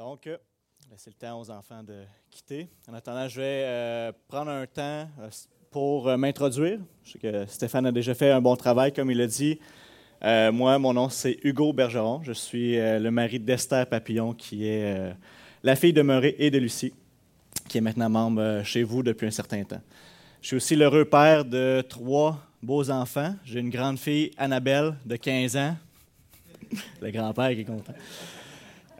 Donc, euh, laissez le temps aux enfants de quitter. En attendant, je vais euh, prendre un temps euh, pour m'introduire. Je sais que Stéphane a déjà fait un bon travail, comme il l'a dit. Moi, mon nom, c'est Hugo Bergeron. Je suis le mari d'Esther Papillon, qui est la fille de Murray et de Lucie, qui est maintenant membre chez vous depuis un certain temps. Je suis aussi l'heureux père de trois beaux enfants. J'ai une grande fille, Annabelle, de 15 ans. le grand-père qui est content.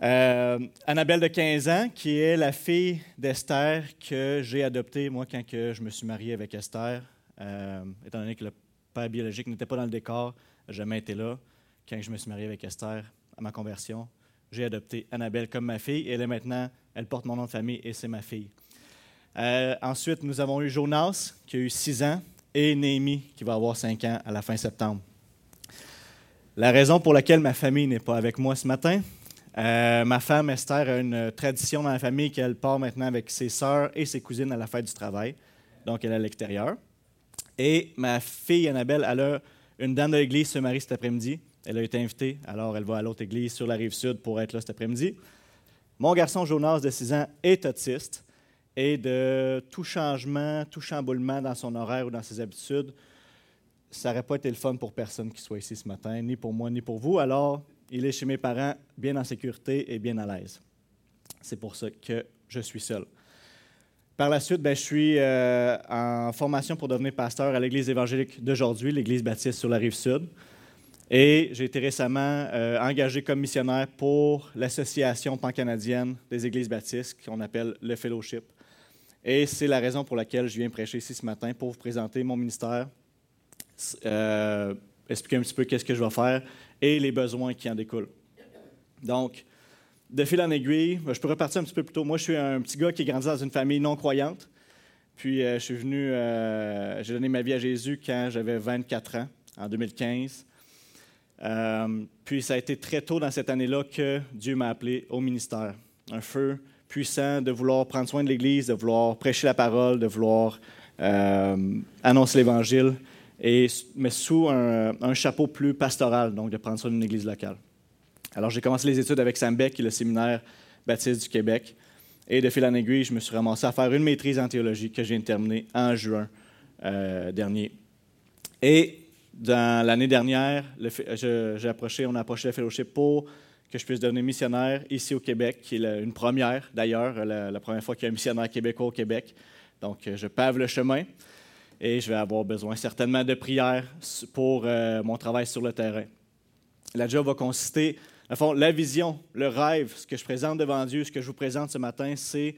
Euh, Annabelle de 15 ans, qui est la fille d'Esther que j'ai adoptée, moi, quand que je me suis marié avec Esther. Euh, étant donné que le père biologique n'était pas dans le décor, n'a jamais été là. Quand je me suis marié avec Esther, à ma conversion, j'ai adopté Annabelle comme ma fille. Et elle est maintenant, elle porte mon nom de famille et c'est ma fille. Euh, ensuite, nous avons eu Jonas, qui a eu 6 ans, et Néhémie, qui va avoir 5 ans à la fin septembre. La raison pour laquelle ma famille n'est pas avec moi ce matin, euh, ma femme Esther a une tradition dans la famille qu'elle part maintenant avec ses sœurs et ses cousines à la fête du travail. Donc, elle est à l'extérieur. Et ma fille Annabelle, elle a une dame de l'église se marie cet après-midi. Elle a été invitée, alors elle va à l'autre église sur la rive sud pour être là cet après-midi. Mon garçon Jonas, de 6 ans, est autiste et de tout changement, tout chamboulement dans son horaire ou dans ses habitudes, ça n'aurait pas été le fun pour personne qui soit ici ce matin, ni pour moi, ni pour vous. Alors, il est chez mes parents, bien en sécurité et bien à l'aise. C'est pour ça que je suis seul. Par la suite, ben, je suis euh, en formation pour devenir pasteur à l'Église évangélique d'aujourd'hui, l'Église baptiste sur la rive sud. Et j'ai été récemment euh, engagé comme missionnaire pour l'Association pan-canadienne des Églises baptistes, qu'on appelle le Fellowship. Et c'est la raison pour laquelle je viens prêcher ici ce matin pour vous présenter mon ministère, euh, expliquer un petit peu qu'est-ce que je vais faire et les besoins qui en découlent. Donc, de fil en aiguille, je peux repartir un petit peu plus tôt. Moi, je suis un petit gars qui est grandi dans une famille non croyante. Puis, euh, je suis venu, euh, j'ai donné ma vie à Jésus quand j'avais 24 ans, en 2015. Euh, puis, ça a été très tôt dans cette année-là que Dieu m'a appelé au ministère. Un feu puissant de vouloir prendre soin de l'Église, de vouloir prêcher la parole, de vouloir annoncer l'Évangile, et, mais sous un, chapeau plus pastoral, donc de prendre soin d'une Église locale. Alors, j'ai commencé les études avec Sambec, qui est le séminaire baptiste du Québec. Et de fil en aiguille, je me suis ramassé à faire une maîtrise en théologie que j'ai terminée en juin euh, dernier. Et dans l'année dernière, j'ai approché, on a approché le fellowship pour que je puisse devenir missionnaire ici au Québec, qui est une première d'ailleurs, la, la, première fois qu'il y a un missionnaire québécois au Québec. Donc, je pave le chemin et je vais avoir besoin certainement de prières pour euh, mon travail sur le terrain. La job va consister, à fond, la vision, le rêve, ce que je présente devant Dieu, ce que je vous présente ce matin, c'est.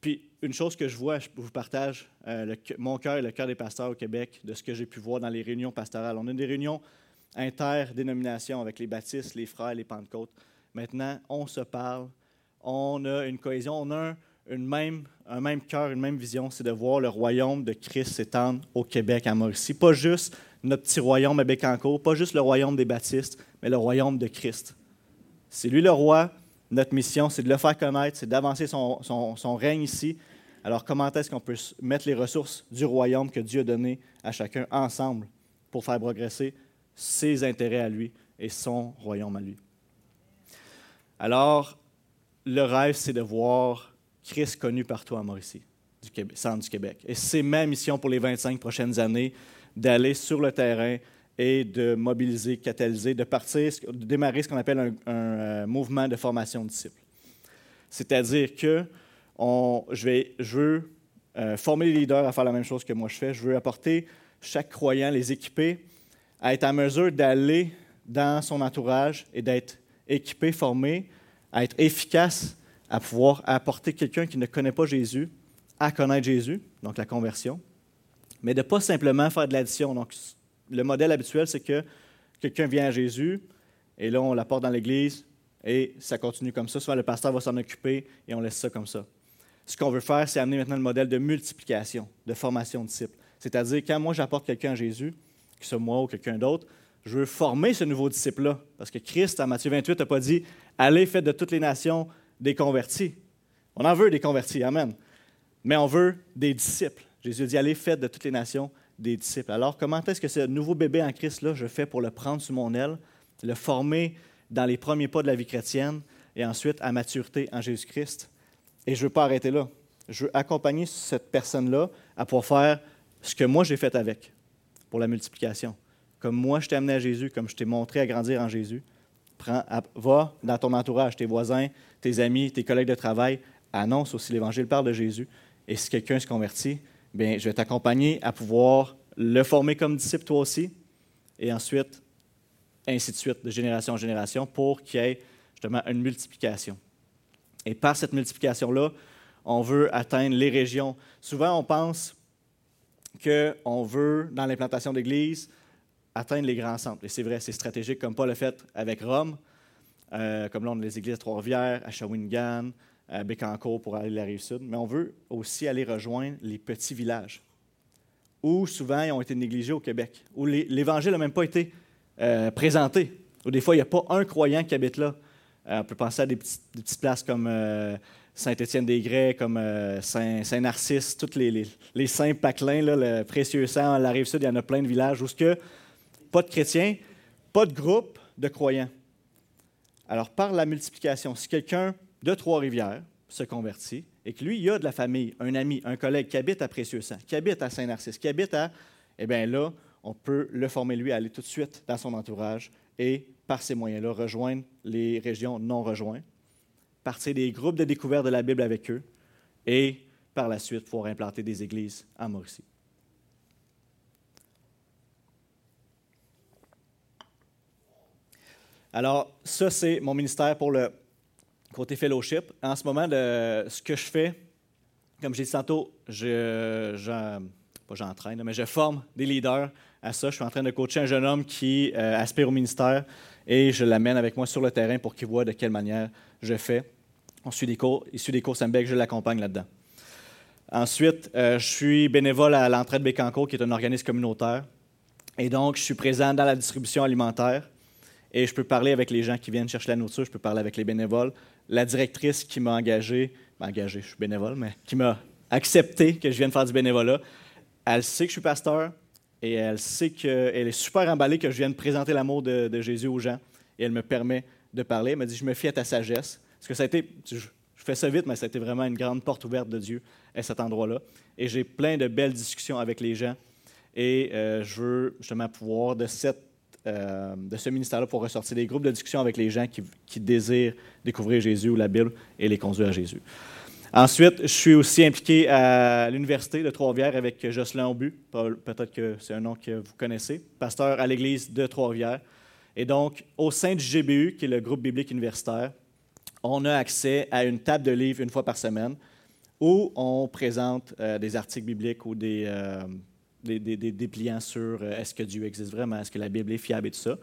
Puis, une chose que je vois, je vous partage euh, mon cœur et le cœur des pasteurs au Québec, de ce que j'ai pu voir dans les réunions pastorales. On a des réunions interdénominations avec les baptistes, les frères, les pentecôtes. Maintenant, on se parle, on a une cohésion, on a un, une même, un même cœur, une même vision, c'est de voir le royaume de Christ s'étendre au Québec, à Mauricie. Pas juste notre petit royaume à Bécancourt, pas juste le royaume des baptistes, mais le royaume de Christ. C'est lui le roi. Notre mission, c'est de le faire connaître, c'est d'avancer son, son, son, règne ici. Alors, comment est-ce qu'on peut mettre les ressources du royaume que Dieu a donné à chacun ensemble pour faire progresser ses intérêts à lui et son royaume à lui? Alors, le rêve, c'est de voir Christ connu partout à Mauricie, du centre du Québec. Et c'est ma mission pour les 25 prochaines années d'aller sur le terrain et de mobiliser, catalyser, de partir, de démarrer ce qu'on appelle un, un, mouvement de formation de disciples. C'est-à-dire que je veux euh, former les leaders à faire la même chose que moi je fais. Je veux apporter chaque croyant, les équiper à être en mesure d'aller dans son entourage et d'être équipé, formé, à être efficace à pouvoir apporter quelqu'un qui ne connaît pas Jésus à connaître Jésus, donc la conversion, mais de ne pas simplement faire de l'addition. Donc, le modèle habituel, c'est que quelqu'un vient à Jésus, et là, on l'apporte dans l'Église, et ça continue comme ça. Soit le pasteur va s'en occuper, et on laisse ça comme ça. Ce qu'on veut faire, c'est amener maintenant le modèle de multiplication, de formation de disciples. C'est-à-dire, quand moi, j'apporte quelqu'un à Jésus, que ce soit moi ou quelqu'un d'autre, je veux former ce nouveau disciple-là. Parce que Christ, en Matthieu 28, n'a pas dit Allez, faites de toutes les nations des convertis. On en veut des convertis, Amen. Mais on veut des disciples. Jésus dit Allez, faites de toutes les nations des disciples. Alors, comment est-ce que ce nouveau bébé en Christ-là, je fais pour le prendre sous mon aile, le former dans les premiers pas de la vie chrétienne, et ensuite à maturité en Jésus-Christ? Et je ne veux pas arrêter là. Je veux accompagner cette personne-là à pouvoir faire ce que moi j'ai fait avec pour la multiplication. Comme moi je t'ai amené à Jésus, comme je t'ai montré à grandir en Jésus. Prends, va dans ton entourage, tes voisins, tes amis, tes collègues de travail, annonce aussi l'Évangile, parle de Jésus. Et si quelqu'un se convertit, bien, je vais t'accompagner à pouvoir le former comme disciple toi aussi. Et ensuite, ainsi de suite, de génération en génération, pour qu'il y ait justement une multiplication. Et par cette multiplication-là, on veut atteindre les régions. Souvent, on pense qu'on veut, dans l'implantation d'églises, atteindre les grands centres. Et c'est vrai, c'est stratégique, comme Paul l'a fait avec Rome, euh, comme là, on a les églises à Trois-Rivières, à Shawinigan, à Bécancourt pour aller à la Rive-Sud. Mais on veut aussi aller rejoindre les petits villages, où souvent ils ont été négligés au Québec, où l'Évangile n'a même pas été euh, présenté, où des fois il n'y a pas un croyant qui habite là. Euh, on peut penser à des, petites places comme Saint-Étienne-des-Grès, comme Saint-Narcisse, tous les, les, saints paclins, le précieux sang, la rive sud, il y en a plein de villages où ce que pas de chrétiens, pas de groupe de croyants. Alors, par la multiplication, si quelqu'un de Trois-Rivières se convertit et que lui, il a de la famille, un ami, un collègue qui habite à Précieux-Sang, qui habite à Saint-Narcisse, qui habite à. Eh bien là, on peut le former, lui, à aller tout de suite dans son entourage et par ces moyens-là, rejoindre les régions non rejointes, partir des groupes de découverte de la Bible avec eux et par la suite pouvoir implanter des églises en Mauricie. Alors, ça, c'est mon ministère pour le côté fellowship. En ce moment, ce que je fais, comme j'ai dit tantôt, je, pas j'entraîne, mais je forme des leaders à ça. Je suis en train de coacher un jeune homme qui euh, aspire au ministère et je l'amène avec moi sur le terrain pour qu'il voit de quelle manière je fais. On suit des cours, il suit des cours Sembec, je l'accompagne là-dedans. Ensuite, euh, je suis bénévole à l'entraide Bécancourt, qui est un organisme communautaire. Et donc, je suis présent dans la distribution alimentaire et je peux parler avec les gens qui viennent chercher la nourriture, je peux parler avec les bénévoles. La directrice qui m'a engagé, ben, engagé, je suis bénévole, mais qui m'a accepté que je vienne faire du bénévolat, elle sait que je suis pasteur, et elle sait qu'elle est super emballée que je vienne présenter l'amour de, Jésus aux gens. Et elle me permet de parler. Elle m'a dit Je me fie à ta sagesse. Parce que ça a été, je, fais ça vite, mais ça a été vraiment une grande porte ouverte de Dieu à cet endroit-là. Et j'ai plein de belles discussions avec les gens. Et euh, je veux justement pouvoir, de, cette, euh, de ce ministère-là, pour ressortir des groupes de discussion avec les gens qui, désirent découvrir Jésus ou la Bible et les conduire à Jésus. Ensuite, je suis aussi impliqué à l'Université de Trois-Rivières avec Jocelyn Aubu. Peut-être que c'est un nom que vous connaissez, pasteur à l'Église de Trois-Rivières. Et donc, au sein du GBU, qui est le groupe biblique universitaire, on a accès à une table de livres une fois par semaine où on présente euh, des articles bibliques ou des, euh, des, dépliants sur euh, est-ce que Dieu existe vraiment, est-ce que la Bible est fiable et tout ça.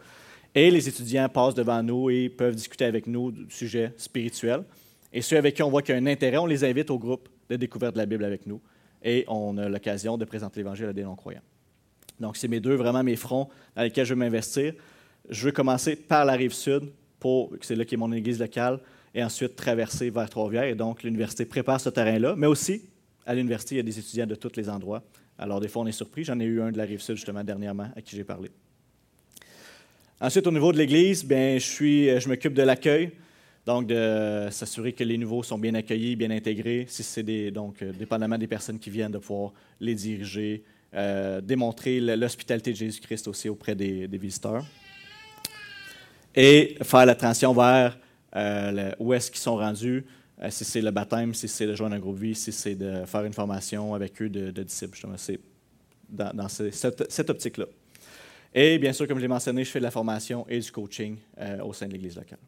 Et les étudiants passent devant nous et peuvent discuter avec nous du sujet spirituel. Et ceux avec qui on voit qu'il y a un intérêt, on les invite au groupe de découverte de la Bible avec nous. Et on a l'occasion de présenter l'Évangile à des non-croyants. Donc, c'est mes deux, vraiment mes fronts dans lesquels je veux m'investir. Je veux commencer par la rive sud, pour, c'est là qui est mon église locale, et ensuite traverser vers Trois-Rivières. Et donc, l'université prépare ce terrain-là. Mais aussi, à l'université, il y a des étudiants de tous les endroits. Alors, des fois, on est surpris. J'en ai eu un de la rive sud, justement, dernièrement, à qui j'ai parlé. Ensuite, au niveau de l'église, bien, je, suis, je m'occupe de l'accueil. Donc, de s'assurer que les nouveaux sont bien accueillis, bien intégrés. Si c'est donc, euh, dépendamment des personnes qui viennent, de pouvoir les diriger, euh, démontrer l'hospitalité de Jésus-Christ aussi auprès des, visiteurs. Et faire la transition vers euh, où est-ce qu'ils sont rendus, si c'est le baptême, si c'est de joindre un groupe vie, si c'est de faire une formation avec eux de, disciples. Justement, c'est dans, cette, optique-là. Et bien sûr, comme je l'ai mentionné, je fais de la formation et du coaching au sein de l'Église locale.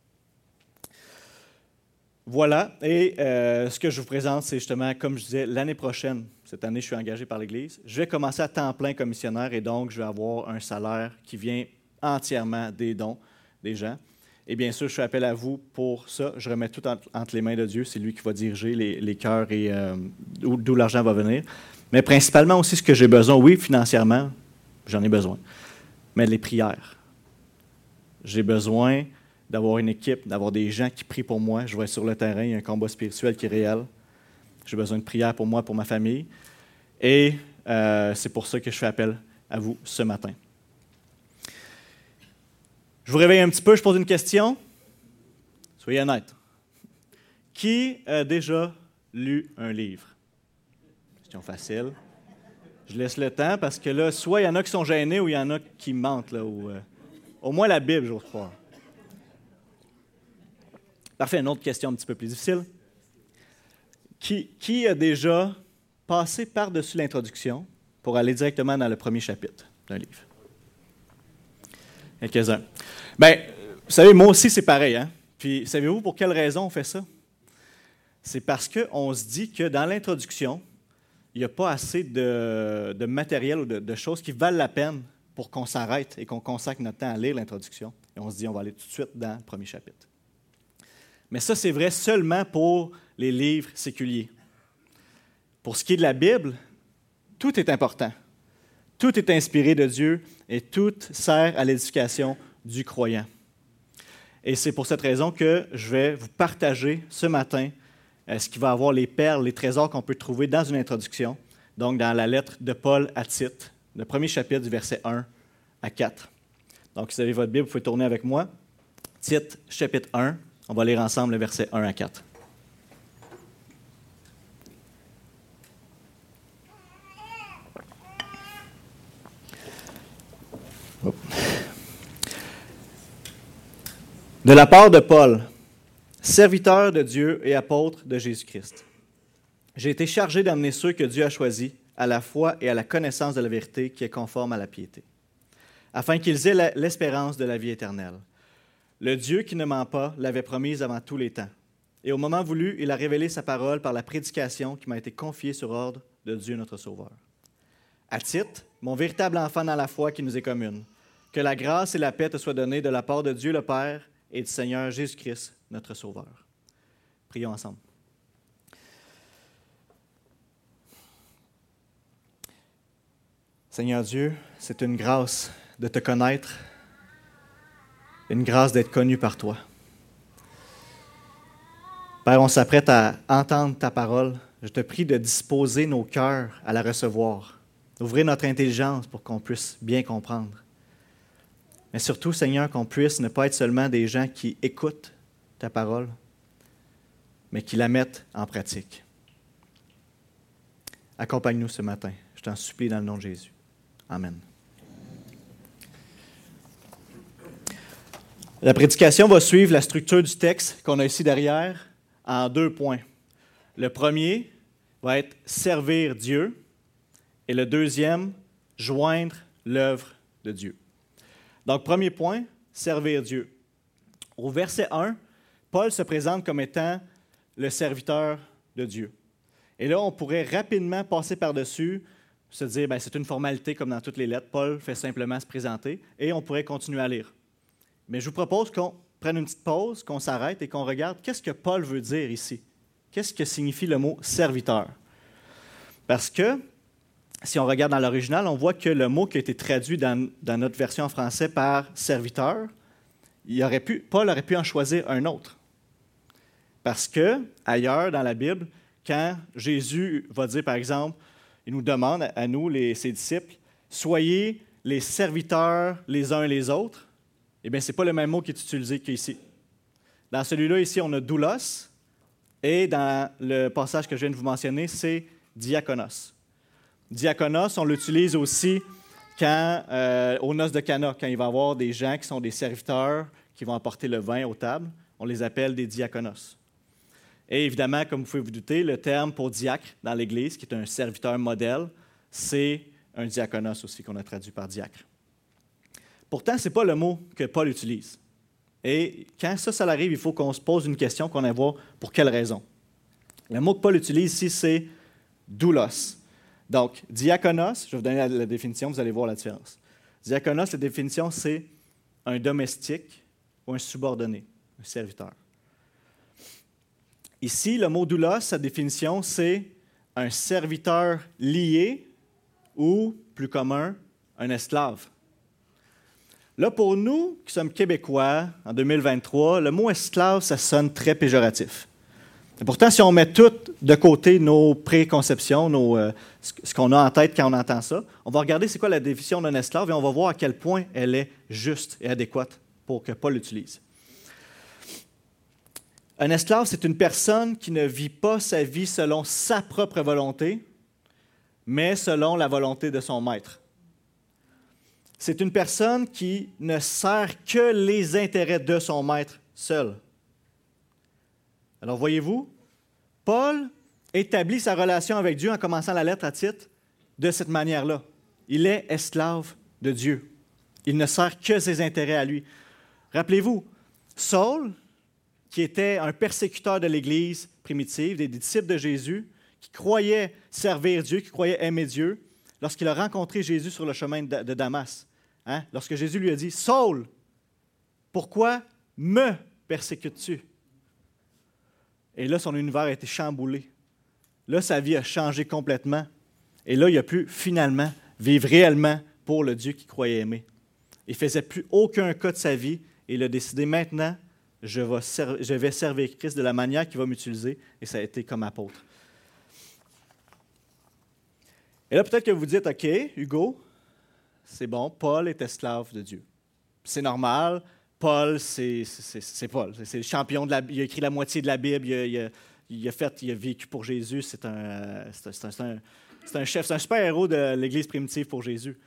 Voilà, et euh, ce que je vous présente, c'est justement, comme je disais, l'année prochaine, cette année, je suis engagé par l'Église, je vais commencer à temps plein commissionnaire et donc je vais avoir un salaire qui vient entièrement des dons des gens. Et bien sûr, je fais appel à vous pour ça. Je remets tout entre les mains de Dieu. C'est lui qui va diriger les, cœurs et euh, d'où l'argent va venir. Mais principalement aussi ce que j'ai besoin, oui, financièrement, j'en ai besoin, mais les prières. J'ai besoin d'avoir une équipe, d'avoir des gens qui prient pour moi. Je vais sur le terrain, il y a un combat spirituel qui est réel. J'ai besoin de prière pour moi, pour ma famille. Et euh, c'est pour ça que je fais appel à vous ce matin. Je vous réveille un petit peu, je pose une question. Soyez honnête. Qui a déjà lu un livre? Question facile. Je laisse le temps parce que là, soit il y en a qui sont gênés ou il y en a qui mentent. Là, ou, euh, au moins la Bible, j'ose croire. Parfait, une autre question un petit peu plus difficile. Qui a déjà passé par-dessus l'introduction pour aller directement dans le premier chapitre d'un livre? Quelques-uns. Bien, vous savez, moi aussi, c'est pareil. Hein? Puis, savez-vous pour quelle raison on fait ça? C'est parce qu'on se dit que dans l'introduction, il n'y a pas assez de, matériel ou de, choses qui valent la peine pour qu'on s'arrête et qu'on consacre notre temps à lire l'introduction. Et on se dit, on va aller tout de suite dans le premier chapitre. Mais ça, c'est vrai seulement pour les livres séculiers. Pour ce qui est de la Bible, tout est important. Tout est inspiré de Dieu et tout sert à l'édification du croyant. Et c'est pour cette raison que je vais vous partager ce matin euh, ce qui va avoir les perles, les trésors qu'on peut trouver dans une introduction, donc dans la lettre de Paul à Tite, le premier chapitre du verset 1 à 4. Donc, si vous avez votre Bible, vous pouvez tourner avec moi. Tite, chapitre 1, on va lire ensemble le verset 1 à 4. De la part de Paul, serviteur de Dieu et apôtre de Jésus-Christ. J'ai été chargé d'amener ceux que Dieu a choisis à la foi et à la connaissance de la vérité qui est conforme à la piété, afin qu'ils aient l'espérance de la vie éternelle. Le Dieu qui ne ment pas l'avait promise avant tous les temps. Et au moment voulu, il a révélé sa parole par la prédication qui m'a été confiée sur ordre de Dieu notre Sauveur. À titre, mon véritable enfant dans la foi qui nous est commune, que la grâce et la paix te soient données de la part de Dieu le Père et du Seigneur Jésus-Christ, notre Sauveur. Prions ensemble. Seigneur Dieu, c'est une grâce de te connaître, une grâce d'être connu par toi. Père, on s'apprête à entendre ta parole. Je te prie de disposer nos cœurs à la recevoir, d'ouvrir notre intelligence pour qu'on puisse bien comprendre. Mais surtout, Seigneur, qu'on puisse ne pas être seulement des gens qui écoutent ta parole, mais qui la mettent en pratique. Accompagne-nous ce matin. Je t'en supplie dans le nom de Jésus. Amen. La prédication va suivre la structure du texte qu'on a ici derrière en deux points. Le premier va être servir Dieu et le deuxième, joindre l'œuvre de Dieu. Donc, premier point, servir Dieu. Au verset 1, Paul se présente comme étant le serviteur de Dieu. Et là, on pourrait rapidement passer par-dessus, se dire, ben, c'est une formalité comme dans toutes les lettres. Paul fait simplement se présenter et on pourrait continuer à lire. Mais je vous propose qu'on prenne une petite pause, qu'on s'arrête et qu'on regarde qu'est-ce que Paul veut dire ici. Qu'est-ce que signifie le mot serviteur? Parce que si on regarde dans l'original, on voit que le mot qui a été traduit dans, notre version en français par serviteur, Paul aurait pu en choisir un autre. Parce que, ailleurs dans la Bible, quand Jésus va dire, par exemple, il nous demande à nous, ses disciples, soyez les serviteurs les uns les autres, eh bien, ce n'est pas le même mot qui est utilisé qu'ici. Dans celui-là, ici, on a doulos, et dans le passage que je viens de vous mentionner, c'est diakonos. Diaconos, on l'utilise aussi quand, euh, aux noces de Cana, quand il va y avoir des gens qui sont des serviteurs qui vont apporter le vin aux tables. On les appelle des diaconos. Et évidemment, comme vous pouvez vous douter, le terme pour diacre dans l'Église, qui est un serviteur modèle, c'est un diaconos aussi qu'on a traduit par diacre. Pourtant, ce n'est pas le mot que Paul utilise. Et quand ça, ça arrive, il faut qu'on se pose une question, qu'on aille voir pour quelle raison. Le mot que Paul utilise ici, c'est doulos. Donc, diaconos, je vais vous donner la, définition, vous allez voir la différence. Diaconos, la définition, c'est un domestique ou un subordonné, un serviteur. Ici, le mot doulos, sa définition, c'est un serviteur lié ou, plus commun, un esclave. Là, pour nous qui sommes québécois en 2023, le mot esclave, ça sonne très péjoratif. Et pourtant, si on met tout de côté nos préconceptions, euh, ce qu'on a en tête quand on entend ça, on va regarder c'est quoi la définition d'un esclave et on va voir à quel point elle est juste et adéquate pour que Paul l'utilise. Un esclave, c'est une personne qui ne vit pas sa vie selon sa propre volonté, mais selon la volonté de son maître. C'est une personne qui ne sert que les intérêts de son maître seul. Alors voyez-vous, Paul établit sa relation avec Dieu en commençant la lettre à titre de cette manière-là. Il est esclave de Dieu. Il ne sert que ses intérêts à lui. Rappelez-vous, Saul, qui était un persécuteur de l'Église primitive, des disciples de Jésus, qui croyait servir Dieu, qui croyait aimer Dieu, lorsqu'il a rencontré Jésus sur le chemin de Damas, hein, lorsque Jésus lui a dit, Saul, pourquoi me persécutes-tu? Et là, son univers a été chamboulé. Là, sa vie a changé complètement. Et là, il a pu finalement vivre réellement pour le Dieu qu'il croyait aimer. Il ne faisait plus aucun cas de sa vie et il a décidé maintenant, je vais, servir Christ de la manière qu'il va m'utiliser et ça a été comme apôtre. Et là, peut-être que vous dites, OK, Hugo, c'est bon, Paul est esclave de Dieu. C'est normal, Paul, c'est Paul. C'est le champion de la Il a écrit la moitié de la Bible, il a, a vécu pour Jésus. C'est un, chef, c'est un super héros de l'Église primitive pour Jésus.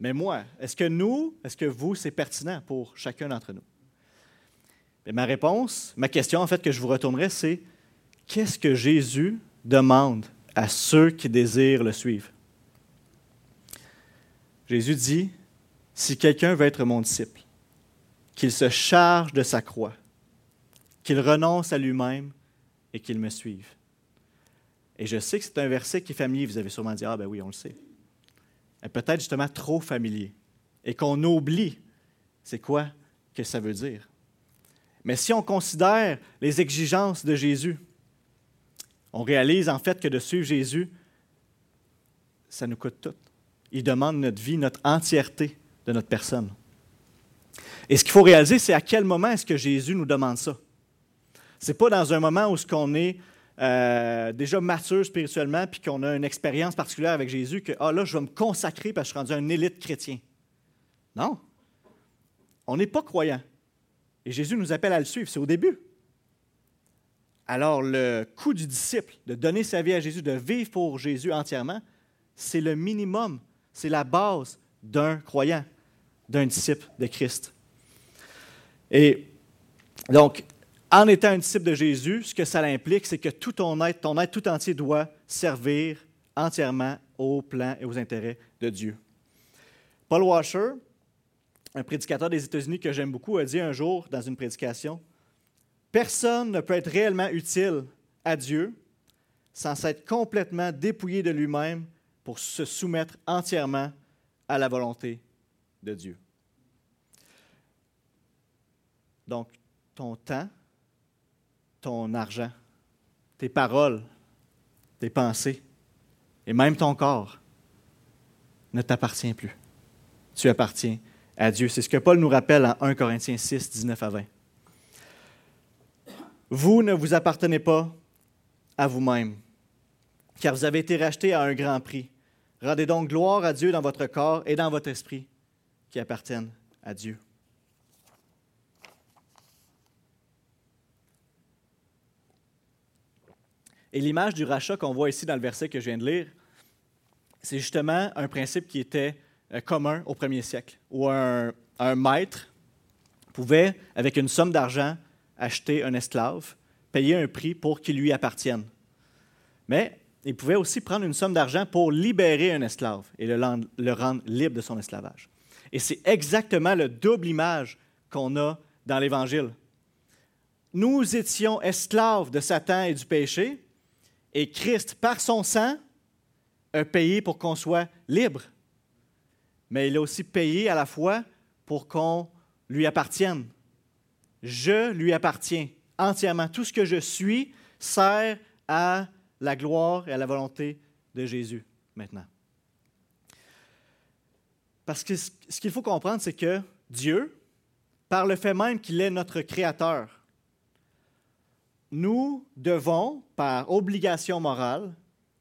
Mais moi, est-ce que nous, est-ce que vous, c'est pertinent pour chacun d'entre nous? Et ma réponse, ma question en fait que je vous retournerai, c'est qu'est-ce que Jésus demande à ceux qui désirent le suivre? Jésus dit, si quelqu'un veut être mon disciple, qu'il se charge de sa croix, qu'il renonce à lui-même et qu'il me suive. Et je sais que c'est un verset qui est familier. Vous avez sûrement dit, ah ben oui, on le sait peut-être justement trop familier et qu'on oublie c'est quoi que ça veut dire. Mais si on considère les exigences de Jésus, on réalise en fait que de suivre Jésus, ça nous coûte tout. Il demande notre vie, notre entièreté de notre personne. Et ce qu'il faut réaliser, c'est à quel moment est-ce que Jésus nous demande ça. Ce n'est pas dans un moment où ce qu'on est euh, déjà mature spirituellement, puis qu'on a une expérience particulière avec Jésus, que ah, là, je vais me consacrer parce que je suis rendu un élite chrétien. Non. On n'est pas croyant. Et Jésus nous appelle à le suivre. C'est au début. Alors, le coût du disciple, de donner sa vie à Jésus, de vivre pour Jésus entièrement, c'est le minimum, c'est la base d'un croyant, d'un disciple de Christ. Et donc, en étant un disciple de Jésus, ce que ça implique, c'est que tout ton être, ton être tout entier doit servir entièrement au plan et aux intérêts de Dieu. Paul Washer, un prédicateur des États-Unis que j'aime beaucoup, a dit un jour dans une prédication, Personne ne peut être réellement utile à Dieu sans s'être complètement dépouillé de lui-même pour se soumettre entièrement à la volonté de Dieu. Donc, ton temps, ton argent, tes paroles, tes pensées et même ton corps ne t'appartient plus. Tu appartiens à Dieu. C'est ce que Paul nous rappelle en 1 Corinthiens 6, 19 à 20. Vous ne vous appartenez pas à vous-même, car vous avez été rachetés à un grand prix. Rendez donc gloire à Dieu dans votre corps et dans votre esprit qui appartiennent à Dieu. Et l'image du rachat qu'on voit ici dans le verset que je viens de lire, c'est justement un principe qui était euh, commun au premier siècle, où un, maître pouvait, avec une somme d'argent, acheter un esclave, payer un prix pour qu'il lui appartienne. Mais il pouvait aussi prendre une somme d'argent pour libérer un esclave et le, le rendre libre de son esclavage. Et c'est exactement le double image qu'on a dans l'Évangile. Nous étions esclaves de Satan et du péché, et Christ, par son sang, a payé pour qu'on soit libre. Mais il a aussi payé à la fois pour qu'on lui appartienne. Je lui appartiens entièrement. Tout ce que je suis sert à la gloire et à la volonté de Jésus maintenant. Parce que ce qu'il faut comprendre, c'est que Dieu, par le fait même qu'il est notre Créateur, nous devons, par obligation morale,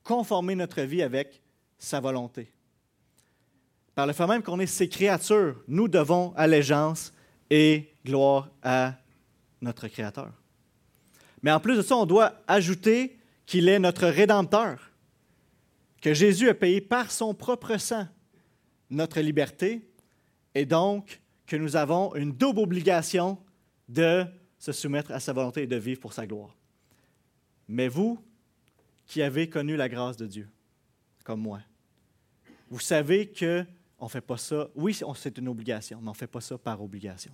conformer notre vie avec sa volonté. Par le fait même qu'on est ses créatures, nous devons allégeance et gloire à notre Créateur. Mais en plus de ça, on doit ajouter qu'il est notre rédempteur, que Jésus a payé par son propre sang notre liberté, et donc que nous avons une double obligation de se soumettre à sa volonté et de vivre pour sa gloire. Mais vous, qui avez connu la grâce de Dieu, comme moi, vous savez que on fait pas ça. Oui, c'est une obligation, mais on fait pas ça par obligation.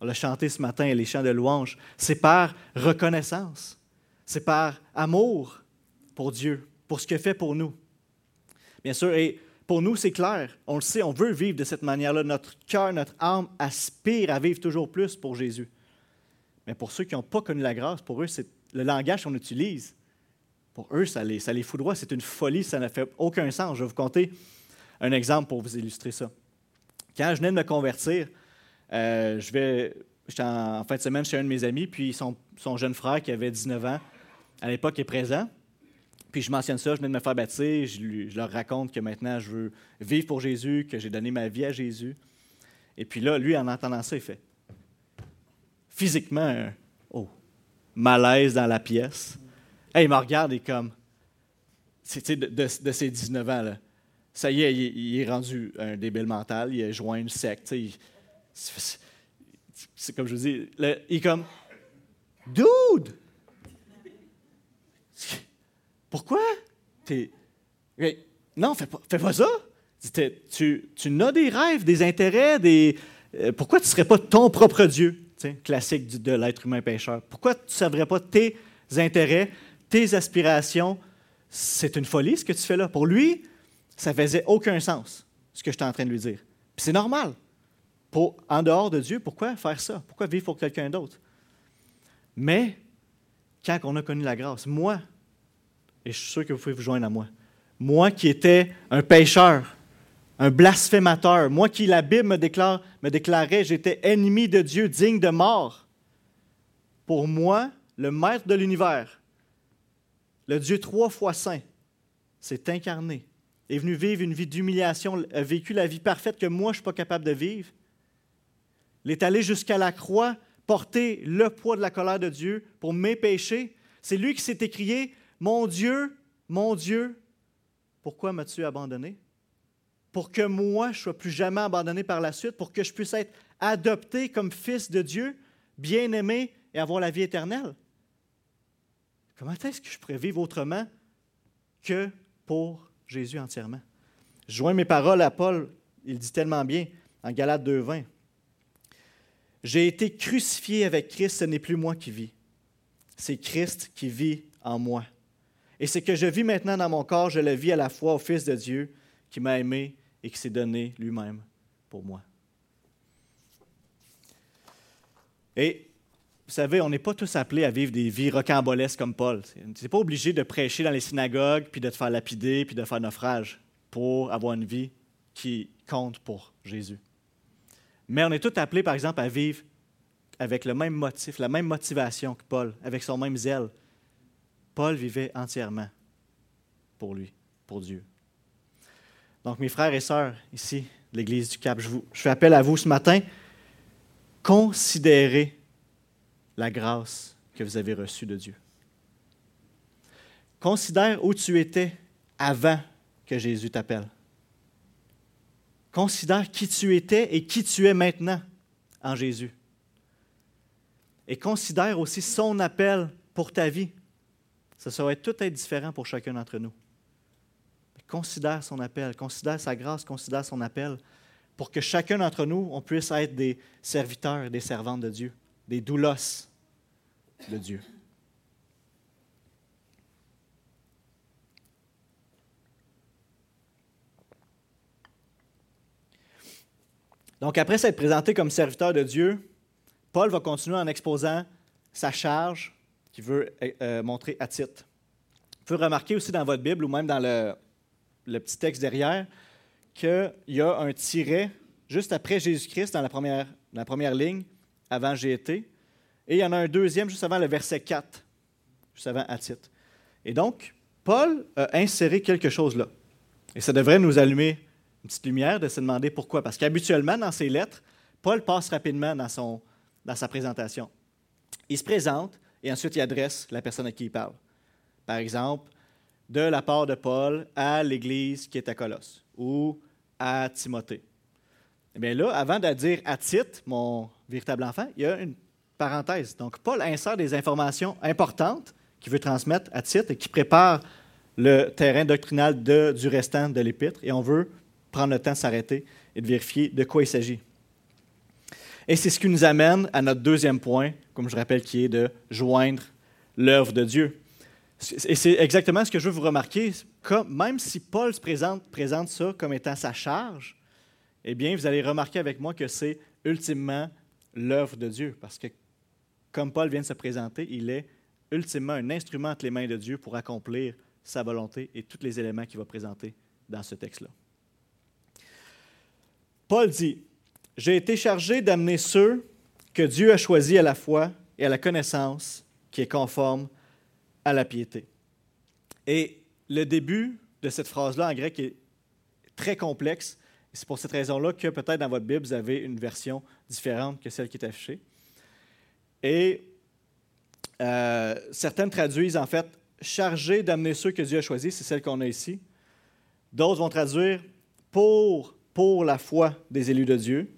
On l'a chanté ce matin, les chants de louange. C'est par reconnaissance. C'est par amour pour Dieu, pour ce qu'il fait pour nous. Bien sûr, et pour nous, c'est clair. On le sait, on veut vivre de cette manière-là. Notre cœur, notre âme aspire à vivre toujours plus pour Jésus. Mais pour ceux qui n'ont pas connu la grâce, pour eux, c'est le langage qu'on utilise. Pour eux, ça les, ça les foudroie. C'est une folie, ça n'a fait aucun sens. Je vais vous conter un exemple pour vous illustrer ça. Quand je venais de me convertir, euh, je vais, j'étais en, fin de semaine chez un de mes amis, puis son, son jeune frère qui avait 19 ans, à l'époque, est présent. Puis je mentionne ça, je venais de me faire baptiser, je, je, leur raconte que maintenant je veux vivre pour Jésus, que j'ai donné ma vie à Jésus. Et puis là, lui, en entendant ça, il fait physiquement, oh, malaise dans la pièce. il me regarde et comme, de, de, de, ses 19 ans, là, ça y est, il, est rendu un débile mental, il a joint une secte. C'est comme je vous dis, il est comme Dude! Pourquoi? Non, fais pas, fais ça. Tu, tu n'as des rêves, des intérêts, des. Euh, pourquoi tu ne serais pas ton propre Dieu? Classique de l'être humain pécheur. Pourquoi tu ne savrais pas tes intérêts, tes aspirations? C'est une folie ce que tu fais là. Pour lui, ça faisait aucun sens, ce que je suis en train de lui dire. C'est normal. En dehors de Dieu, pourquoi faire ça? Pourquoi vivre pour quelqu'un d'autre? Mais, quand on a connu la grâce, moi, et je suis sûr que vous pouvez vous joindre à moi, moi qui étais un pécheur, un blasphémateur, moi qui, la Bible me, déclare, me déclarait, j'étais ennemi de Dieu, digne de mort. Pour moi, le maître de l'univers, le Dieu trois fois saint, s'est incarné est venu vivre une vie d'humiliation, a vécu la vie parfaite que moi, je ne suis pas capable de vivre. Il est allé jusqu'à la croix, porter le poids de la colère de Dieu pour mes péchés. C'est lui qui s'est écrié Mon Dieu, mon Dieu, pourquoi m'as-tu abandonné Pour que moi, je ne sois plus jamais abandonné par la suite, pour que je puisse être adopté comme fils de Dieu, bien-aimé et avoir la vie éternelle. Comment est-ce que je pourrais vivre autrement que pour Jésus entièrement? Je joins mes paroles à Paul, il dit tellement bien en Galates 2.20. J'ai été crucifié avec Christ, ce n'est plus moi qui vis. C'est Christ qui vit en moi. Et ce que je vis maintenant dans mon corps, je le vis à la fois au Fils de Dieu qui m'a aimé et qui s'est donné lui-même pour moi. Et vous savez, on n'est pas tous appelés à vivre des vies rocambolesques comme Paul. Tu n'es pas obligé de prêcher dans les synagogues, puis de te faire lapider, puis de faire naufrage pour avoir une vie qui compte pour Jésus. Mais on est tous appelés, par exemple, à vivre avec le même motif, la même motivation que Paul, avec son même zèle. Paul vivait entièrement pour lui, pour Dieu. Donc, mes frères et sœurs, ici, de l'Église du Cap, je, vous, je fais appel à vous ce matin. Considérez la grâce que vous avez reçue de Dieu. Considère où tu étais avant que Jésus t'appelle. Considère qui tu étais et qui tu es maintenant en Jésus. Et considère aussi son appel pour ta vie. Ça serait tout être différent pour chacun d'entre nous. Considère son appel, considère sa grâce, considère son appel pour que chacun d'entre nous, on puisse être des serviteurs des servantes de Dieu des doulos de Dieu. Donc, après s'être présenté comme serviteur de Dieu, Paul va continuer en exposant sa charge qu'il veut euh, montrer à titre. Vous pouvez remarquer aussi dans votre Bible ou même dans le, le petit texte derrière qu'il y a un tiret juste après Jésus-Christ dans la première, ligne, avant j'ai été. Et il y en a un deuxième juste avant le verset 4, juste avant à titre. Et donc, Paul a inséré quelque chose là. Et ça devrait nous allumer une petite lumière de se demander pourquoi. Parce qu'habituellement, dans ses lettres, Paul passe rapidement dans, dans sa présentation. Il se présente, et ensuite il adresse la personne à qui il parle. Par exemple, de la part de Paul à l'Église qui est à Colosse ou à Timothée. Eh bien là, avant de dire à Tite, mon véritable enfant, il y a une parenthèse. Donc, Paul insère des informations importantes qu'il veut transmettre à Tite et qui prépare le terrain doctrinal de, du restant de l'épître. Et on veut prendre le temps de s'arrêter et de vérifier de quoi il s'agit. Et c'est ce qui nous amène à notre deuxième point, comme je rappelle, qui est de joindre l'œuvre de Dieu. Et c'est exactement ce que je veux vous remarquer. Même si Paul se présente, présente ça comme étant sa charge, eh bien, vous allez remarquer avec moi que c'est ultimement l'œuvre de Dieu. Parce que, comme Paul vient de se présenter, il est ultimement un instrument entre les mains de Dieu pour accomplir sa volonté et tous les éléments qu'il va présenter dans ce texte-là. Paul dit, J'ai été chargé d'amener ceux que Dieu a choisis à la foi et à la connaissance qui est conforme à la piété. Et le début de cette phrase-là en grec est très complexe. C'est pour cette raison-là que peut-être dans votre Bible, vous avez une version différente que celle qui est affichée. Et euh, certaines traduisent en fait chargé d'amener ceux que Dieu a choisis, c'est celle qu'on a ici. D'autres vont traduire pour, pour la foi des élus de Dieu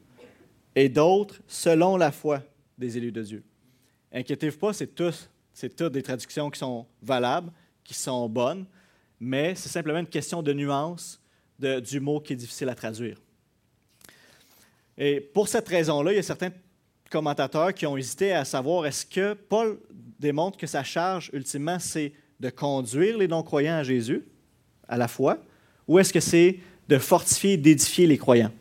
et d'autres selon la foi des élus de Dieu. Inquiétez-vous pas, c'est tous, c'est toutes des traductions qui sont valables, qui sont bonnes, mais c'est simplement une question de nuance du mot qui est difficile à traduire. Et pour cette raison-là, il y a certains commentateurs qui ont hésité à savoir est-ce que Paul démontre que sa charge, ultimement, c'est de conduire les non-croyants à Jésus, à la foi, ou est-ce que c'est de fortifier, d'édifier les croyants?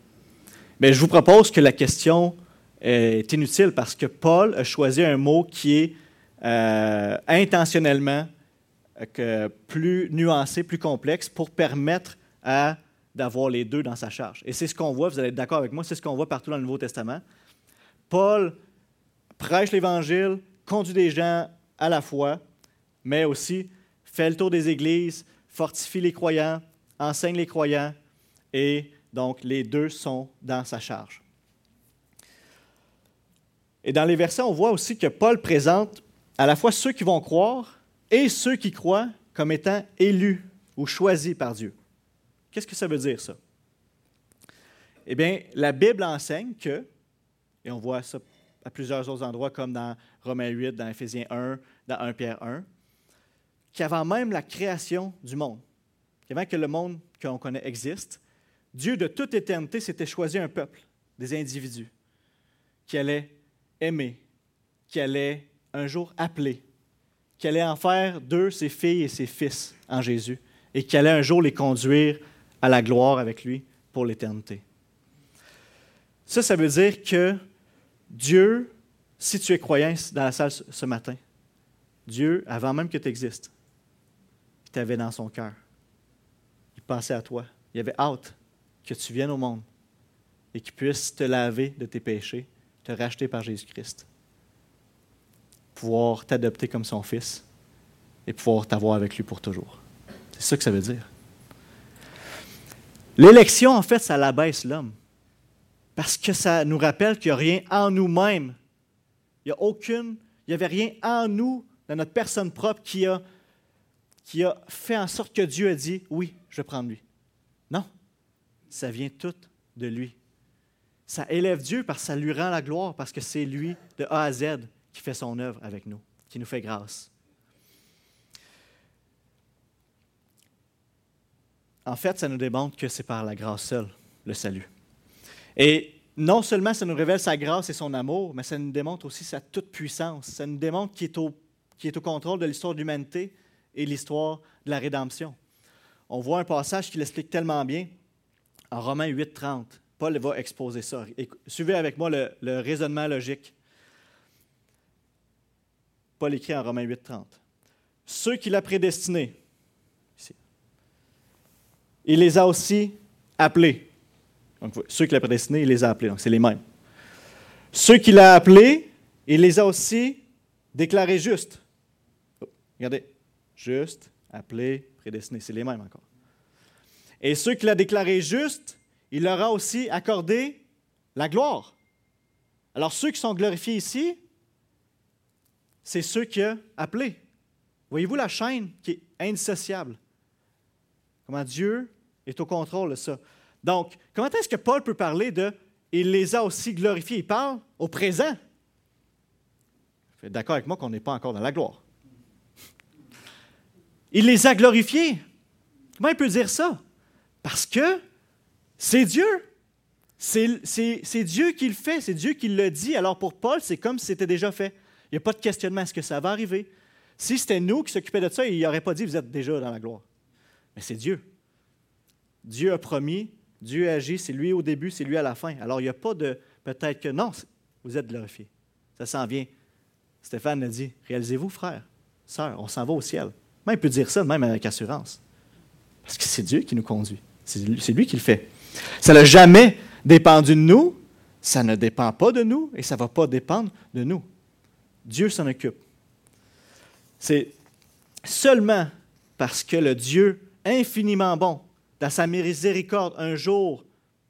Mais je vous propose que la question est inutile parce que Paul a choisi un mot qui est euh, intentionnellement euh, plus nuancé, plus complexe, pour permettre à, d'avoir les deux dans sa charge. Et c'est ce qu'on voit, vous allez être d'accord avec moi, c'est ce qu'on voit partout dans le Nouveau Testament. Paul prêche l'Évangile, conduit des gens à la foi, mais aussi fait le tour des églises, fortifie les croyants, enseigne les croyants, et donc les deux sont dans sa charge. Et dans les versets, on voit aussi que Paul présente à la fois ceux qui vont croire et ceux qui croient comme étant élus ou choisis par Dieu. Qu'est-ce que ça veut dire, ça? Eh bien, la Bible enseigne que, et on voit ça à plusieurs autres endroits, comme dans Romains 8, dans Éphésiens 1, dans 1 Pierre 1, qu'avant même la création du monde, avant que le monde qu'on connaît existe, Dieu de toute éternité s'était choisi un peuple, des individus, qui allaient aimer, qui allaient un jour appeler, qui allaient en faire d'eux ses filles et ses fils en Jésus, et qui allait un jour les conduire à la gloire avec lui pour l'éternité. Ça, ça veut dire que Dieu, si tu es croyant dans la salle ce matin, Dieu, avant même que tu existes, il t'avait dans son cœur. Il pensait à toi. Il avait hâte que tu viennes au monde et qu'il puisse te laver de tes péchés, te racheter par Jésus-Christ, pouvoir t'adopter comme son fils et pouvoir t'avoir avec lui pour toujours. C'est ça que ça veut dire. L'élection, en fait, ça l'abaisse l'homme. Parce que ça nous rappelle qu'il n'y a rien en nous-mêmes. Il n'y a aucune, il n'y avait rien en nous, dans notre personne propre, qui a qui a fait en sorte que Dieu a dit, oui, je vais prendre lui. Non, ça vient tout de lui. Ça élève Dieu parce que ça lui rend la gloire, parce que c'est lui, de A à Z, qui fait son œuvre avec nous, qui nous fait grâce. En fait, ça nous démontre que c'est par la grâce seule, le salut. Et non seulement ça nous révèle sa grâce et son amour, mais ça nous démontre aussi sa toute-puissance. Ça nous démontre qu'il est, au, est au contrôle de l'histoire de l'humanité, et l'histoire de la rédemption. On voit un passage qui l'explique tellement bien en Romains 8, 30. Paul va exposer ça. suivez avec moi le, raisonnement logique. Paul écrit en Romains 8, 30. Ceux qu'il a prédestinés, il les a aussi appelés. Donc, ceux qu'il a prédestinés, il les a appelés. Donc, c'est les mêmes. Ceux qu'il a appelés, il les a aussi déclarés justes. Oh, regardez, juste, appelé, prédestiné. C'est les mêmes encore. Et ceux qu'il a déclarés justes, il leur a aussi accordé la gloire. Alors ceux qui sont glorifiés ici, c'est ceux qui a appelés. Voyez-vous la chaîne qui est indissociable? Comment Dieu est au contrôle de ça. Donc, comment est-ce que Paul peut parler de il les a aussi glorifiés? Il parle au présent. D'accord avec moi qu'on n'est pas encore dans la gloire. Il les a glorifiés. Comment il peut dire ça? Parce que c'est Dieu. C'est Dieu qui le fait, c'est Dieu qui le dit. Alors pour Paul, c'est comme si c'était déjà fait. Il n'y a pas de questionnement. Est-ce que ça va arriver? Si c'était nous qui s'occupions de ça, il n'aurait pas dit vous êtes déjà dans la gloire. Mais c'est Dieu. Dieu a promis, Dieu agit, c'est lui au début, c'est lui à la fin. Alors il n'y a pas de peut-être que non, vous êtes glorifiés. Ça s'en vient. Stéphane a dit réalisez-vous, frère, sœur, on s'en va au ciel. Même il peut dire ça même avec assurance. Parce que c'est Dieu qui nous conduit. C'est lui qui le fait. Ça n'a jamais dépendu de nous, ça ne dépend pas de nous et ça ne va pas dépendre de nous. Dieu s'en occupe. C'est seulement parce que le Dieu infiniment bon, dans sa miséricorde, un jour,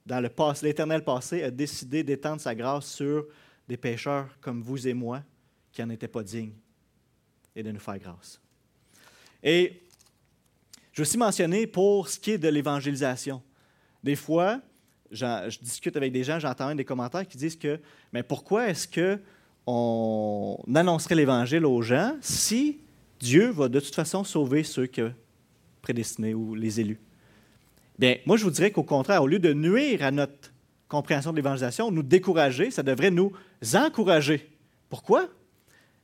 dans l'éternel passé, a décidé d'étendre sa grâce sur des pécheurs comme vous et moi qui n'en étaient pas dignes et de nous faire grâce. Et je veux aussi mentionner pour ce qui est de l'évangélisation. Des fois, je discute avec des gens, j'entends des commentaires qui disent que, mais pourquoi est-ce que on annoncerait l'Évangile aux gens si Dieu va de toute façon sauver ceux que prédestinés ou les élus? Bien, moi, je vous dirais qu'au contraire, au lieu de nuire à notre compréhension de l'évangélisation, nous décourager, ça devrait nous encourager. Pourquoi?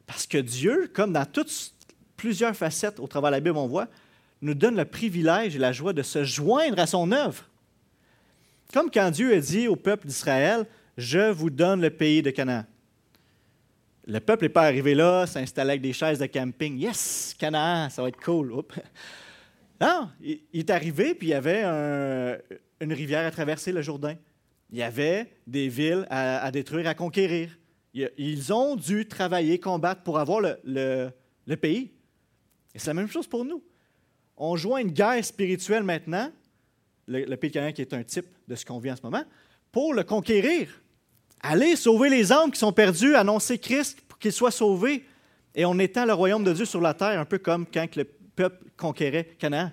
Parce que Dieu, comme dans toutes plusieurs facettes au travers de la Bible, on voit, nous donne le privilège et la joie de se joindre à son œuvre. Comme quand Dieu a dit au peuple d'Israël, je vous donne le pays de Canaan. Le peuple n'est pas arrivé là, s'installer avec des chaises de camping. Yes, Canaan, ça va être cool. Non, il, est arrivé, puis il y avait une rivière à traverser, le Jourdain. Il y avait des villes à, détruire, à conquérir. Ils ont dû travailler, combattre pour avoir le, pays. Et c'est la même chose pour nous. On joint une guerre spirituelle maintenant, le, pays de qui est un type de ce qu'on vit en ce moment, pour le conquérir. Aller sauver les âmes qui sont perdues, annoncer Christ pour qu'il soit sauvé. Et on étend le royaume de Dieu sur la terre, un peu comme quand le peuple conquérait Canaan.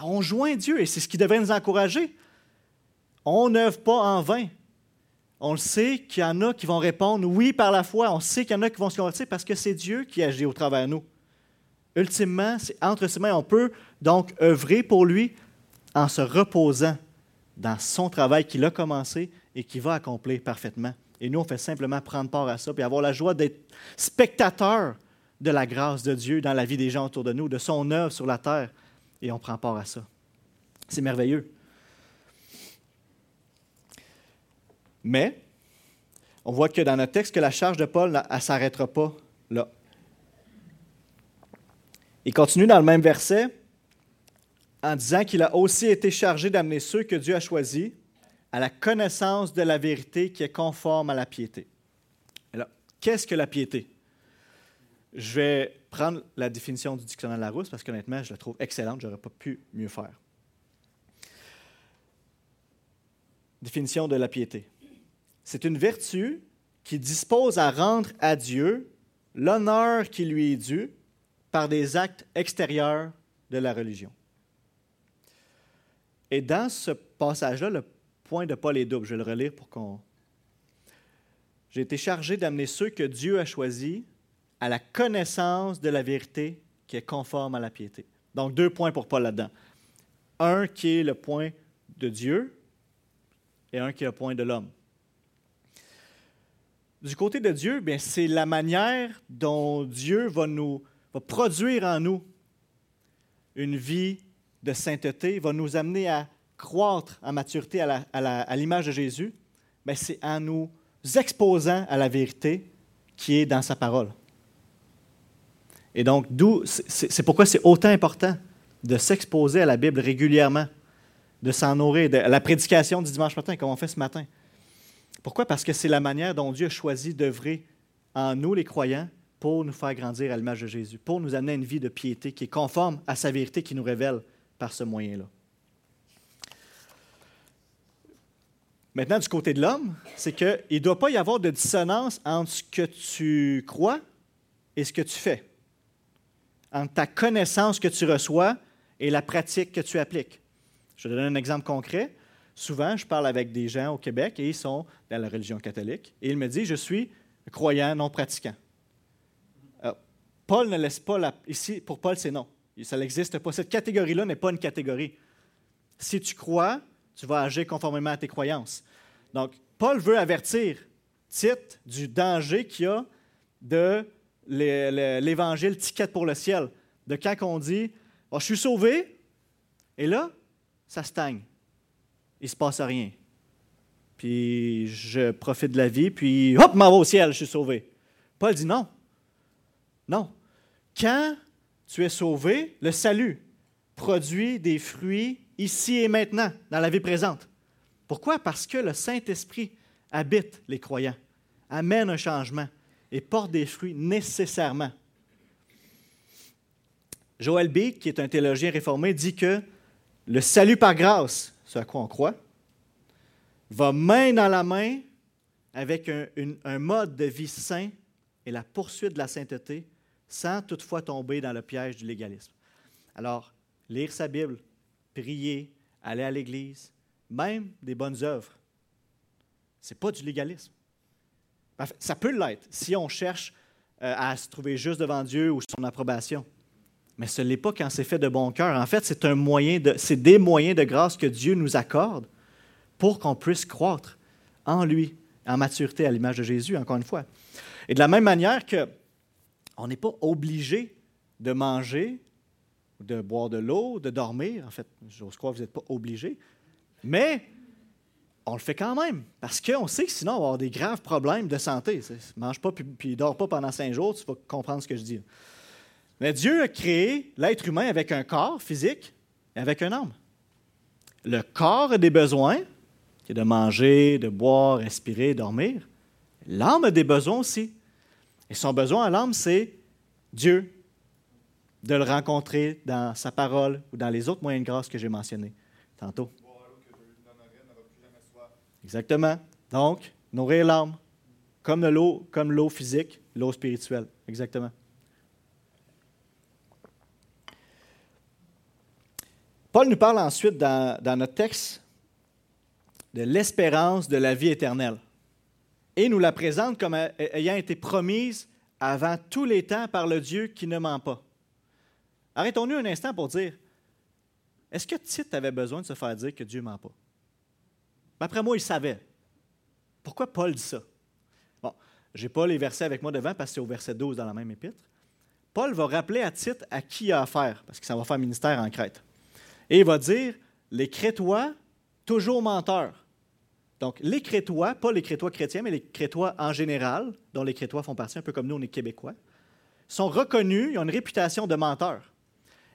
On joint Dieu et c'est ce qui devrait nous encourager. On n'œuvre pas en vain. On le sait qu'il y en a qui vont répondre oui par la foi. On sait qu'il y en a qui vont se convertir parce que c'est Dieu qui agit au travers de nous. Ultimement, c'est entre ses mains. On peut donc œuvrer pour lui en se reposant dans son travail qu'il a commencé et qu'il va accomplir parfaitement. Et nous, on fait simplement prendre part à ça et avoir la joie d'être spectateur de la grâce de Dieu dans la vie des gens autour de nous, de son œuvre sur la terre, et on prend part à ça. C'est merveilleux. Mais, on voit que dans notre texte, que la charge de Paul, ne s'arrêtera pas là. Il continue dans le même verset en disant qu'il a aussi été chargé d'amener ceux que Dieu a choisis à la connaissance de la vérité qui est conforme à la piété. Alors, qu'est-ce que la piété? Je vais prendre la définition du dictionnaire Larousse parce qu'honnêtement, je la trouve excellente. Je n'aurais pas pu mieux faire. Définition de la piété. C'est une vertu qui dispose à rendre à Dieu l'honneur qui lui est dû par des actes extérieurs de la religion. Et dans ce passage-là, le point de Paul est double. Je vais le relire pour qu'on. J'ai été chargé d'amener ceux que Dieu a choisis à la connaissance de la vérité qui est conforme à la piété. Donc, deux points pour Paul là-dedans. Un qui est le point de Dieu et un qui est le point de l'homme. Du côté de Dieu, bien, c'est la manière dont Dieu va nous va produire en nous une vie de sainteté, va nous amener à croître en maturité à l'image de Jésus, mais c'est en nous exposant à la vérité qui est dans sa parole. Et donc, c'est pourquoi c'est autant important de s'exposer à la Bible régulièrement, de s'en nourrir, de la prédication du dimanche matin, comme on fait ce matin. Pourquoi? Parce que c'est la manière dont Dieu a choisi d'œuvrer en nous, les croyants, pour nous faire grandir à l'image de Jésus, pour nous amener à une vie de piété qui est conforme à sa vérité qui nous révèle par ce moyen-là. Maintenant, du côté de l'homme, c'est qu'il ne doit pas y avoir de dissonance entre ce que tu crois et ce que tu fais, entre ta connaissance que tu reçois et la pratique que tu appliques. Je vais donner un exemple concret. Souvent, je parle avec des gens au Québec et ils sont dans la religion catholique et ils me disent Je suis croyant, non pratiquant. Euh, Paul ne laisse pas la. Ici, pour Paul, c'est non. Ça n'existe pas. Cette catégorie-là n'est pas une catégorie. Si tu crois, tu vas agir conformément à tes croyances. Donc, Paul veut avertir Tite du danger qu'il y a de l'évangile ticket pour le ciel. De quand on dit oh, Je suis sauvé, et là, ça stagne. Il ne se passe rien. Puis je profite de la vie, puis hop, m'en va au ciel, je suis sauvé. Paul dit non. Non. Quand tu es sauvé, le salut produit des fruits ici et maintenant, dans la vie présente. Pourquoi? Parce que le Saint-Esprit habite les croyants, amène un changement et porte des fruits nécessairement. Joël B., qui est un théologien réformé, dit que le salut par grâce, ce à quoi on croit, va main dans la main avec un, mode de vie sain et la poursuite de la sainteté sans toutefois tomber dans le piège du légalisme. Alors, lire sa Bible, prier, aller à l'Église, même des bonnes œuvres, ce n'est pas du légalisme. Ça peut l'être si on cherche euh, à se trouver juste devant Dieu ou son approbation. Mais ce n'est pas quand c'est fait de bon cœur. En fait, c'est un moyen de, c'est des moyens de grâce que Dieu nous accorde pour qu'on puisse croître en lui, en maturité à l'image de Jésus, encore une fois. Et de la même manière que on n'est pas obligé de manger, de boire de l'eau, de dormir. En fait, j'ose croire que vous n'êtes pas obligé. Mais on le fait quand même, parce qu'on sait que sinon, on va avoir des graves problèmes de santé. Ne mange pas puis ne dors pas pendant cinq jours, tu vas comprendre ce que je dis. Mais Dieu a créé l'être humain avec un corps physique et avec un âme. Le corps a des besoins, qui est de manger, de boire, respirer, dormir. L'âme a des besoins aussi. Et son besoin à l'âme, c'est Dieu, de le rencontrer dans sa parole ou dans les autres moyens de grâce que j'ai mentionnés tantôt. Exactement. Donc, nourrir l'âme, comme l'eau, comme l'eau physique, l'eau spirituelle. Exactement. Paul nous parle ensuite dans, dans notre texte de l'espérance de la vie éternelle et nous la présente comme ayant été promise avant tous les temps par le Dieu qui ne ment pas. Arrêtons-nous un instant pour dire, est-ce que Tite avait besoin de se faire dire que Dieu ment pas? Après moi, il savait. Pourquoi Paul dit ça? Bon, je n'ai pas les versets avec moi devant parce que c'est au verset 12 dans la même épître. Paul va rappeler à Tite à qui il a affaire, parce que ça va faire ministère en Crète. Et il va dire, les Crétois, toujours menteurs. Donc, les Crétois, pas les Crétois chrétiens, mais les Crétois en général, dont les Crétois font partie, un peu comme nous, on est Québécois, sont reconnus, ils ont une réputation de menteurs.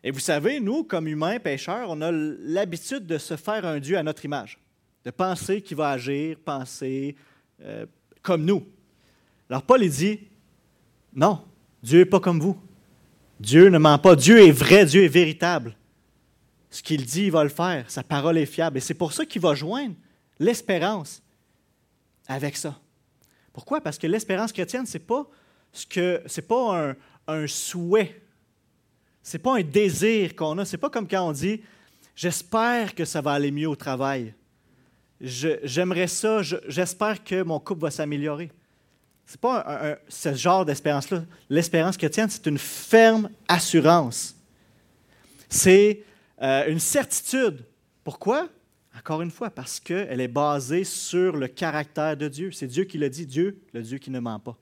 Et vous savez, nous, comme humains, pêcheurs, on a l'habitude de se faire un Dieu à notre image, de penser qu'il va agir, penser euh, comme nous. Alors Paul, il dit, non, Dieu n'est pas comme vous. Dieu ne ment pas. Dieu est vrai, Dieu est véritable. Ce qu'il dit, il va le faire. Sa parole est fiable. Et c'est pour ça qu'il va joindre l'espérance avec ça. Pourquoi? Parce que l'espérance chrétienne, ce n'est pas, ce que, pas un souhait. Ce n'est pas un désir qu'on a. Ce n'est pas comme quand on dit J'espère que ça va aller mieux au travail. j'aimerais ça, j'espère que mon couple va s'améliorer. Ce n'est pas ce genre d'espérance-là. L'espérance chrétienne, c'est une ferme assurance. C'est euh, une certitude. Pourquoi? Encore une fois, parce qu'elle est basée sur le caractère de Dieu. C'est Dieu qui le dit, Dieu, le Dieu qui ne ment pas.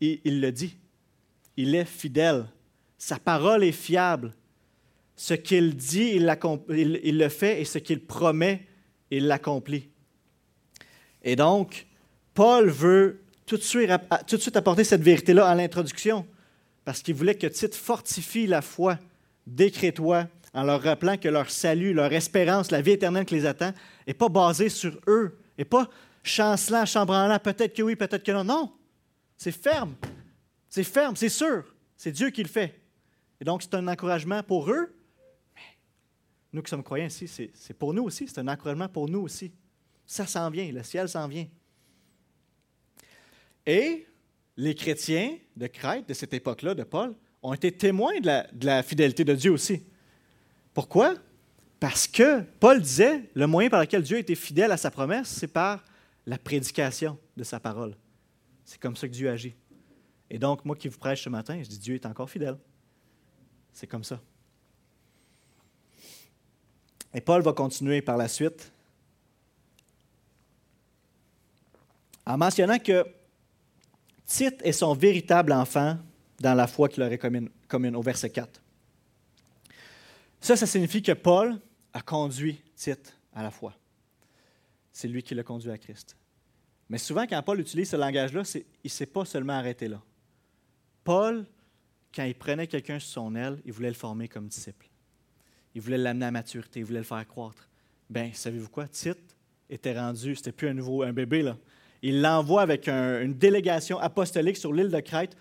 il le dit. Il est fidèle. Sa parole est fiable. Ce qu'il dit, il, le fait et ce qu'il promet, il l'accomplit. Et donc, Paul veut tout de suite, tout de suite apporter cette vérité-là à l'introduction, parce qu'il voulait que Tite fortifie la foi des Crétois en leur rappelant que leur salut, leur espérance, la vie éternelle qui les attend, n'est pas basée sur eux, n'est pas chancelant, chambranlant, peut-être que oui, peut-être que non. Non, c'est ferme, c'est ferme, c'est sûr, c'est Dieu qui le fait. Et donc, c'est un encouragement pour eux. Nous qui sommes croyants ici, c'est pour nous aussi, c'est un encouragement pour nous aussi. Ça s'en vient, le ciel s'en vient. Et les chrétiens de Crète, de cette époque-là, de Paul, ont été témoins de la, de la fidélité de Dieu aussi. Pourquoi? Parce que Paul disait, le moyen par lequel Dieu a été fidèle à sa promesse, c'est par la prédication de sa parole. C'est comme ça que Dieu agit. Et donc, moi qui vous prêche ce matin, je dis Dieu est encore fidèle. C'est comme ça. Et Paul va continuer par la suite en mentionnant que Tite est son véritable enfant dans la foi qu'il aurait commune, au verset 4. Ça, ça signifie que Paul a conduit Tite à la foi. C'est lui qui l'a conduit à Christ. Mais souvent, quand Paul utilise ce langage-là, il ne s'est pas seulement arrêté là. Paul, quand il prenait quelqu'un sur son aile, il voulait le former comme disciple. Il voulait l'amener à maturité, il voulait le faire croître. Bien, savez-vous quoi? Tite était rendu, c'était plus un nouveau un bébé, là. Il l'envoie avec une délégation apostolique sur l'île de Crète.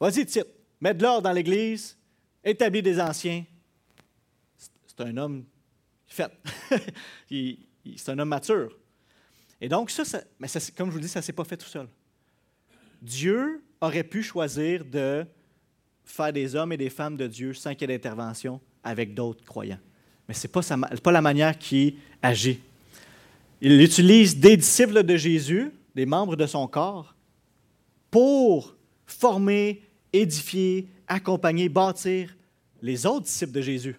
Vas-y, Tite, mets de l'ordre dans l'Église, établis des anciens. C'est un homme fait. c'est un homme mature. Et donc, ça, mais comme je vous le dis, ça ne s'est pas fait tout seul. Dieu aurait pu choisir de faire des hommes et des femmes de Dieu sans qu'il y ait d'intervention avec d'autres croyants. Mais ce n'est pas, la manière qui agit. Il utilise des disciples de Jésus, des membres de son corps, pour former, édifier, accompagner, bâtir les autres disciples de Jésus.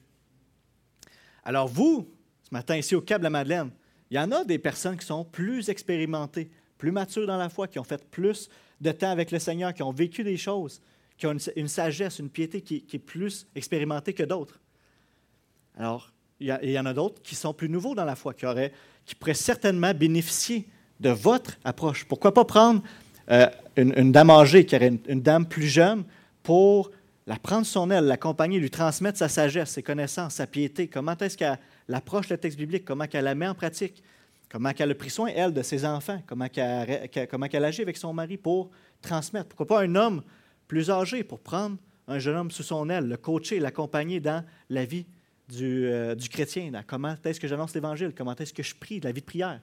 Alors vous, ce matin ici au Cap de Madeleine, il y en a des personnes qui sont plus expérimentées, plus matures dans la foi, qui ont fait plus de temps avec le Seigneur, qui ont vécu des choses, qui ont une, sagesse, une piété qui, est plus expérimentée que d'autres. Alors, il y, en a d'autres qui sont plus nouveaux dans la foi, qui, auraient, qui pourraient certainement bénéficier de votre approche. Pourquoi pas prendre euh, une, dame âgée, qui aurait une, dame plus jeune, pour la prendre son aile, l'accompagner, lui transmettre sa sagesse, ses connaissances, sa piété, comment est-ce qu'elle approche le texte biblique, comment qu'elle la met en pratique, comment qu'elle a pris soin, elle, de ses enfants, comment qu'elle, comment qu'elle agit avec son mari pour transmettre? Pourquoi pas un homme plus âgé pour prendre un jeune homme sous son aile, le coacher, l'accompagner dans la vie du, euh, du chrétien, dans comment est-ce que j'annonce l'Évangile, comment est-ce que je prie, la vie de prière.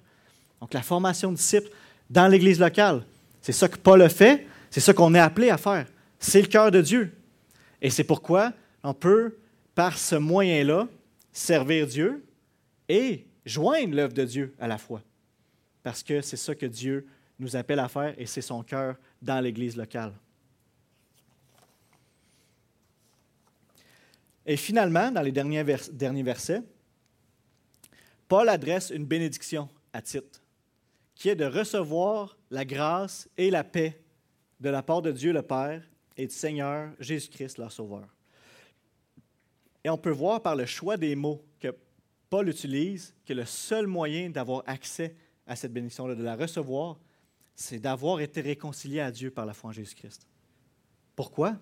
Donc la formation de disciples dans l'Église locale, c'est ça que Paul a fait, c'est ça qu'on est appelé à faire. C'est le cœur de Dieu. Et c'est pourquoi on peut, par ce moyen-là, servir Dieu et joindre l'œuvre de Dieu à la fois. Parce que c'est ça que Dieu nous appelle à faire et c'est son cœur dans l'Église locale. Et finalement, dans les derniers, derniers versets, Paul adresse une bénédiction à Tite, qui est de recevoir la grâce et la paix de la part de Dieu le Père et du Seigneur Jésus-Christ, leur Sauveur. Et on peut voir par le choix des mots que Paul utilise que le seul moyen d'avoir accès à cette bénédiction-là, de la recevoir, c'est d'avoir été réconcilié à Dieu par la foi en Jésus-Christ. Pourquoi?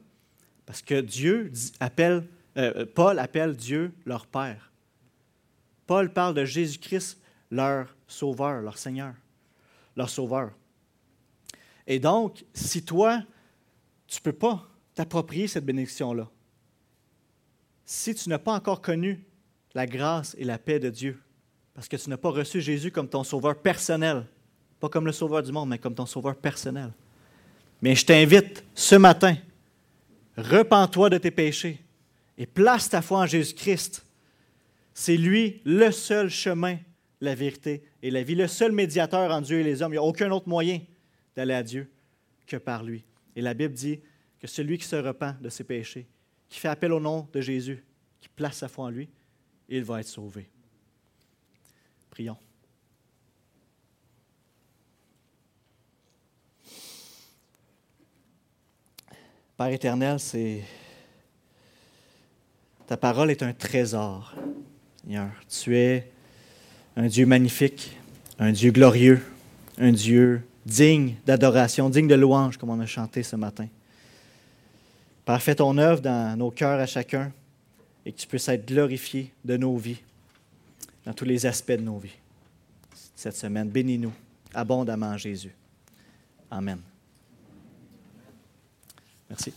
Parce que Dieu appelle, euh, Paul appelle Dieu leur Père. Paul parle de Jésus-Christ, leur Sauveur, leur Seigneur, leur Sauveur. Et donc, si toi, tu ne peux pas t'approprier cette bénédiction-là, si tu n'as pas encore connu la grâce et la paix de Dieu, parce que tu n'as pas reçu Jésus comme ton sauveur personnel, pas comme le sauveur du monde, mais comme ton sauveur personnel. Mais je t'invite ce matin, repens-toi de tes péchés et place ta foi en Jésus-Christ. C'est lui le seul chemin, la vérité et la vie, le seul médiateur entre Dieu et les hommes. Il n'y a aucun autre moyen d'aller à Dieu que par lui. Et la Bible dit que celui qui se repent de ses péchés, qui fait appel au nom de Jésus, qui place sa foi en lui, il va être sauvé. Prions. Père éternel, c'est ta parole est un trésor, Seigneur. Tu es un Dieu magnifique, un Dieu glorieux, un Dieu digne d'adoration, digne de louange, comme on a chanté ce matin. Père, fais ton œuvre dans nos cœurs à chacun et que tu puisses être glorifié de nos vies, dans tous les aspects de nos vies. Cette semaine, bénis-nous abondamment, Jésus. Amen. Merci.